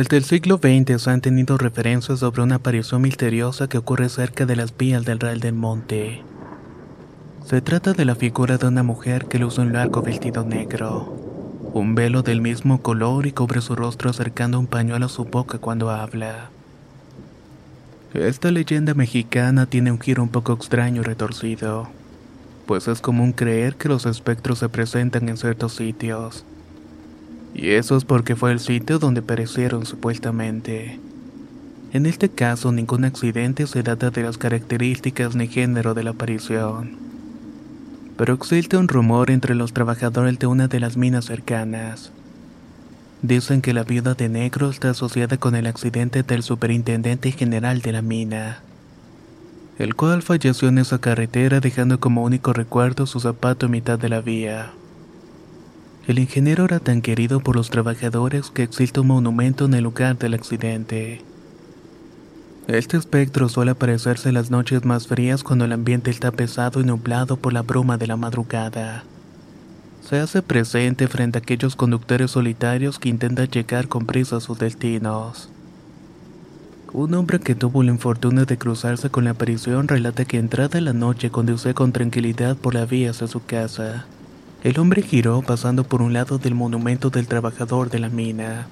Desde el siglo XX se han tenido referencias sobre una aparición misteriosa que ocurre cerca de las vías del Real del Monte. Se trata de la figura de una mujer que luce un largo vestido negro, un velo del mismo color y cubre su rostro acercando un pañuelo a su boca cuando habla. Esta leyenda mexicana tiene un giro un poco extraño y retorcido, pues es común creer que los espectros se presentan en ciertos sitios y eso es porque fue el sitio donde perecieron supuestamente. En este caso, ningún accidente se data de las características ni género de la aparición. Pero existe un rumor entre los trabajadores de una de las minas cercanas. Dicen que la viuda de negro está asociada con el accidente del superintendente general de la mina, el cual falleció en esa carretera dejando como único recuerdo su zapato en mitad de la vía. El ingeniero era tan querido por los trabajadores que existe un monumento en el lugar del accidente. Este espectro suele aparecerse en las noches más frías cuando el ambiente está pesado y nublado por la bruma de la madrugada. Se hace presente frente a aquellos conductores solitarios que intentan llegar con prisa a sus destinos. Un hombre que tuvo el infortunio de cruzarse con la aparición relata que entrada en la noche conduce con tranquilidad por la vía hacia su casa. El hombre giró pasando por un lado del monumento del trabajador de la mina.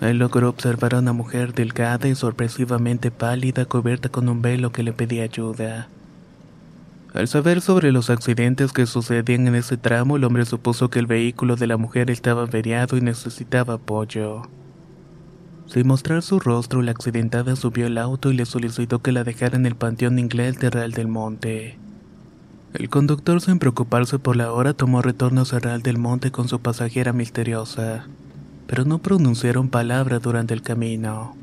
Él logró observar a una mujer delgada y sorpresivamente pálida cubierta con un velo que le pedía ayuda. Al saber sobre los accidentes que sucedían en ese tramo, el hombre supuso que el vehículo de la mujer estaba averiado y necesitaba apoyo. Sin mostrar su rostro, la accidentada subió el auto y le solicitó que la dejara en el panteón inglés de Real del Monte. El conductor, sin preocuparse por la hora, tomó retorno a Real del Monte con su pasajera misteriosa, pero no pronunciaron palabra durante el camino.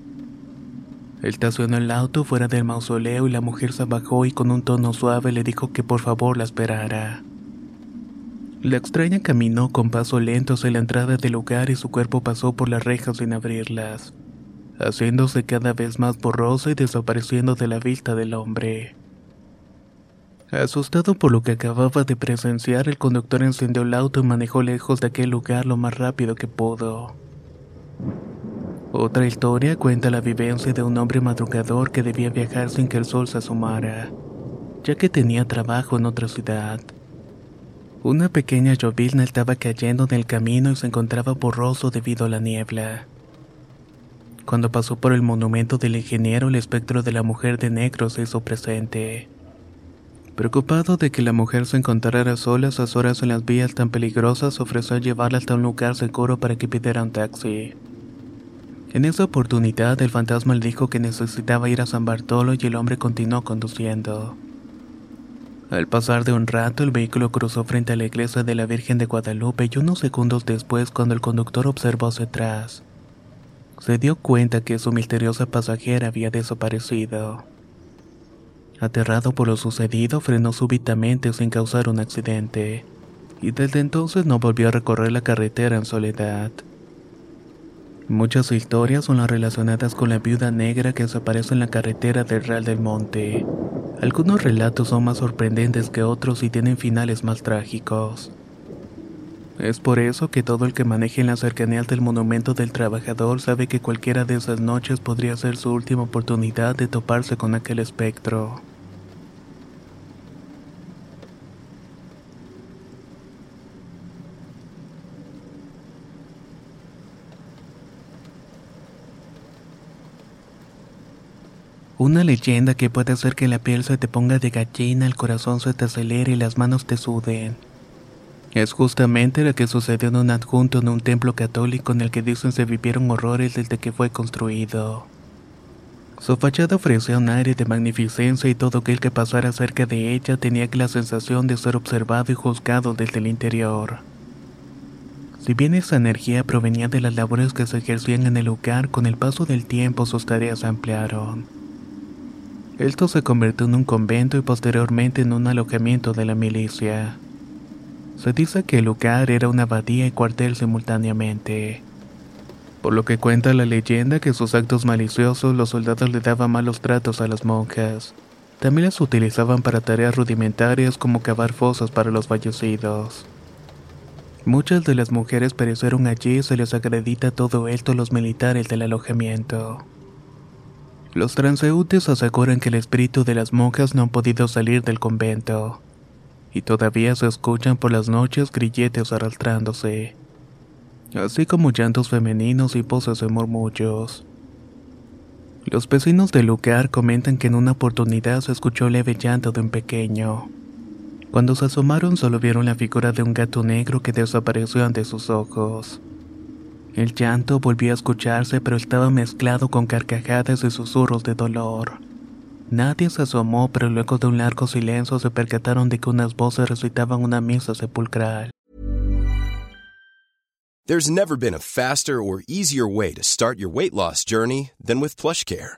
Estacionó el auto fuera del mausoleo y la mujer se bajó y con un tono suave le dijo que por favor la esperara. La extraña caminó con paso lento hacia la entrada del lugar y su cuerpo pasó por las rejas sin abrirlas, haciéndose cada vez más borrosa y desapareciendo de la vista del hombre. Asustado por lo que acababa de presenciar, el conductor encendió el auto y manejó lejos de aquel lugar lo más rápido que pudo. Otra historia cuenta la vivencia de un hombre madrugador que debía viajar sin que el sol se asomara, ya que tenía trabajo en otra ciudad. Una pequeña llovizna estaba cayendo en el camino y se encontraba borroso debido a la niebla. Cuando pasó por el monumento del ingeniero, el espectro de la mujer de negro se hizo presente. Preocupado de que la mujer se encontrara sola a esas horas en las vías tan peligrosas, ofreció llevarla hasta un lugar seguro para que pidiera un taxi. En esa oportunidad, el fantasma le dijo que necesitaba ir a San Bartolo y el hombre continuó conduciendo. Al pasar de un rato, el vehículo cruzó frente a la iglesia de la Virgen de Guadalupe y unos segundos después, cuando el conductor observó hacia atrás, se dio cuenta que su misteriosa pasajera había desaparecido. Aterrado por lo sucedido, frenó súbitamente sin causar un accidente, y desde entonces no volvió a recorrer la carretera en soledad. Muchas historias son las relacionadas con la viuda negra que desaparece en la carretera del Real del Monte, Algunos relatos son más sorprendentes que otros y tienen finales más trágicos. Es por eso que todo el que maneje en las cercanías del monumento del trabajador sabe que cualquiera de esas noches podría ser su última oportunidad de toparse con aquel espectro. Una leyenda que puede hacer que la piel se te ponga de gallina, el corazón se te acelere y las manos te suden. Es justamente la que sucedió en un adjunto en un templo católico en el que dicen se vivieron horrores desde que fue construido. Su fachada ofrecía un aire de magnificencia y todo aquel que pasara cerca de ella tenía la sensación de ser observado y juzgado desde el interior. Si bien esa energía provenía de las labores que se ejercían en el lugar, con el paso del tiempo sus tareas se ampliaron. Esto se convirtió en un convento y posteriormente en un alojamiento de la milicia. Se dice que el lugar era una abadía y cuartel simultáneamente. Por lo que cuenta la leyenda que sus actos maliciosos los soldados le daban malos tratos a las monjas. También las utilizaban para tareas rudimentarias como cavar fosas para los fallecidos. Muchas de las mujeres perecieron allí y se les acredita todo esto a los militares del alojamiento. Los transeúntes aseguran que el espíritu de las monjas no han podido salir del convento, y todavía se escuchan por las noches grilletes arrastrándose, así como llantos femeninos y voces de murmullos. Los vecinos del lugar comentan que en una oportunidad se escuchó leve llanto de un pequeño. Cuando se asomaron solo vieron la figura de un gato negro que desapareció ante sus ojos. El llanto volvió a escucharse, pero estaba mezclado con carcajadas y susurros de dolor. Nadie se asomó, pero luego de un largo silencio se percataron de que unas voces recitaban una misa sepulcral. There's never been a faster or easier way to start your weight loss journey than with PlushCare.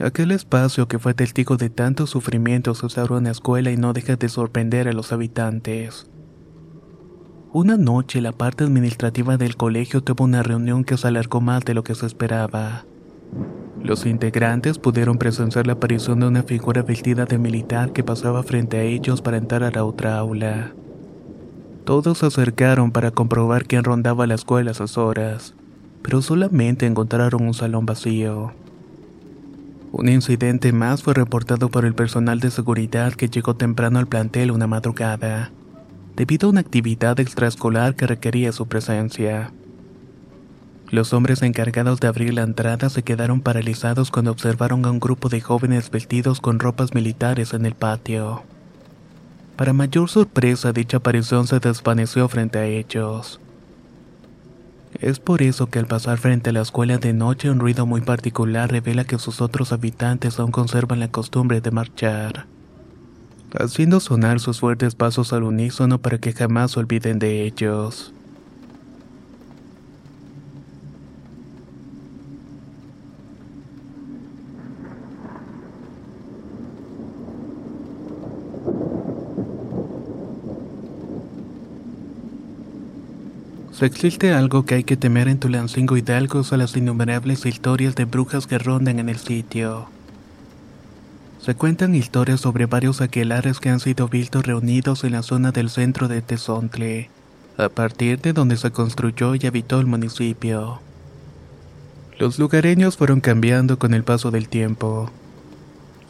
Aquel espacio que fue testigo de tantos sufrimientos se en una escuela y no deja de sorprender a los habitantes. Una noche la parte administrativa del colegio tuvo una reunión que se alargó más de lo que se esperaba. Los integrantes pudieron presenciar la aparición de una figura vestida de militar que pasaba frente a ellos para entrar a la otra aula. Todos se acercaron para comprobar quién rondaba la escuela a esas horas, pero solamente encontraron un salón vacío. Un incidente más fue reportado por el personal de seguridad que llegó temprano al plantel una madrugada, debido a una actividad extraescolar que requería su presencia. Los hombres encargados de abrir la entrada se quedaron paralizados cuando observaron a un grupo de jóvenes vestidos con ropas militares en el patio. Para mayor sorpresa, dicha aparición se desvaneció frente a ellos. Es por eso que al pasar frente a la escuela de noche un ruido muy particular revela que sus otros habitantes aún conservan la costumbre de marchar, haciendo sonar sus fuertes pasos al unísono para que jamás olviden de ellos. Existe algo que hay que temer en Tulancingo Hidalgo son las innumerables historias de brujas que rondan en el sitio. Se cuentan historias sobre varios aquelares que han sido vistos reunidos en la zona del centro de Tezontle, a partir de donde se construyó y habitó el municipio. Los lugareños fueron cambiando con el paso del tiempo.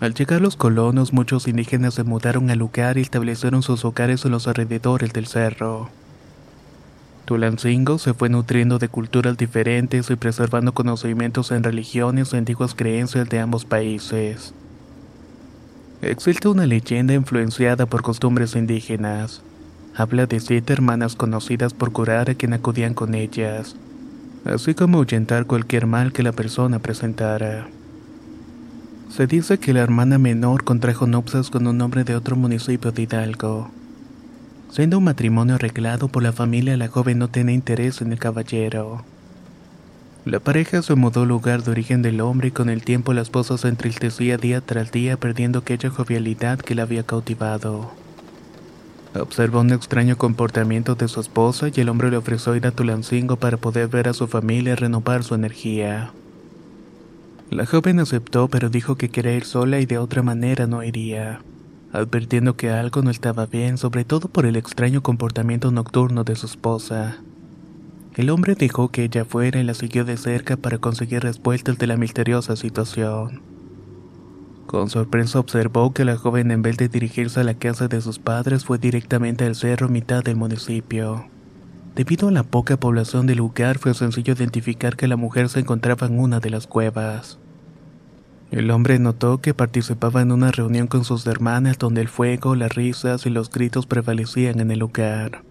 Al llegar los colonos, muchos indígenas se mudaron al lugar y establecieron sus hogares en los alrededores del cerro. Tulancingo se fue nutriendo de culturas diferentes y preservando conocimientos en religiones y antiguas creencias de ambos países. Existe una leyenda influenciada por costumbres indígenas. Habla de siete hermanas conocidas por curar a quien acudían con ellas, así como ahuyentar cualquier mal que la persona presentara. Se dice que la hermana menor contrajo nupcias con un hombre de otro municipio de Hidalgo. Siendo un matrimonio arreglado por la familia, la joven no tenía interés en el caballero. La pareja se mudó al lugar de origen del hombre y con el tiempo la esposa se entristecía día tras día perdiendo aquella jovialidad que la había cautivado. Observó un extraño comportamiento de su esposa y el hombre le ofreció ir a Tulancingo para poder ver a su familia y renovar su energía. La joven aceptó pero dijo que quería ir sola y de otra manera no iría advirtiendo que algo no estaba bien, sobre todo por el extraño comportamiento nocturno de su esposa. El hombre dejó que ella fuera y la siguió de cerca para conseguir respuestas de la misteriosa situación. Con sorpresa observó que la joven en vez de dirigirse a la casa de sus padres fue directamente al cerro mitad del municipio. Debido a la poca población del lugar fue sencillo identificar que la mujer se encontraba en una de las cuevas. El hombre notó que participaba en una reunión con sus hermanas donde el fuego, las risas y los gritos prevalecían en el lugar.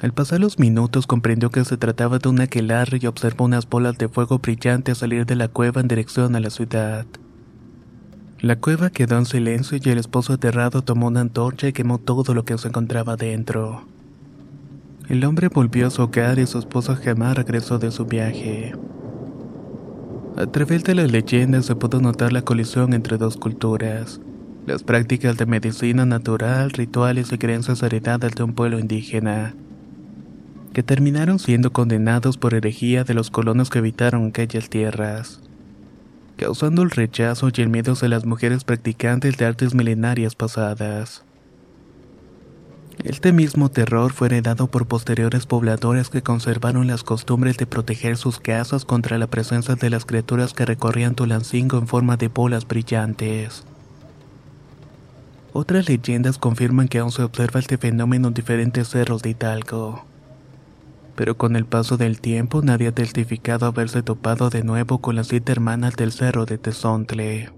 Al pasar los minutos comprendió que se trataba de un aquelarre y observó unas bolas de fuego brillantes salir de la cueva en dirección a la ciudad. La cueva quedó en silencio y el esposo aterrado tomó una antorcha y quemó todo lo que se encontraba dentro. El hombre volvió a su hogar y su esposa jamás regresó de su viaje. A través de las leyendas se pudo notar la colisión entre dos culturas, las prácticas de medicina natural, rituales y creencias heredadas de un pueblo indígena, que terminaron siendo condenados por herejía de los colonos que habitaron aquellas tierras, causando el rechazo y el miedo de las mujeres practicantes de artes milenarias pasadas. Este mismo terror fue heredado por posteriores pobladores que conservaron las costumbres de proteger sus casas contra la presencia de las criaturas que recorrían Tulancingo en forma de bolas brillantes. Otras leyendas confirman que aún se observa este fenómeno en diferentes cerros de Hidalgo. Pero con el paso del tiempo nadie ha testificado haberse topado de nuevo con las siete hermanas del cerro de Tezontle.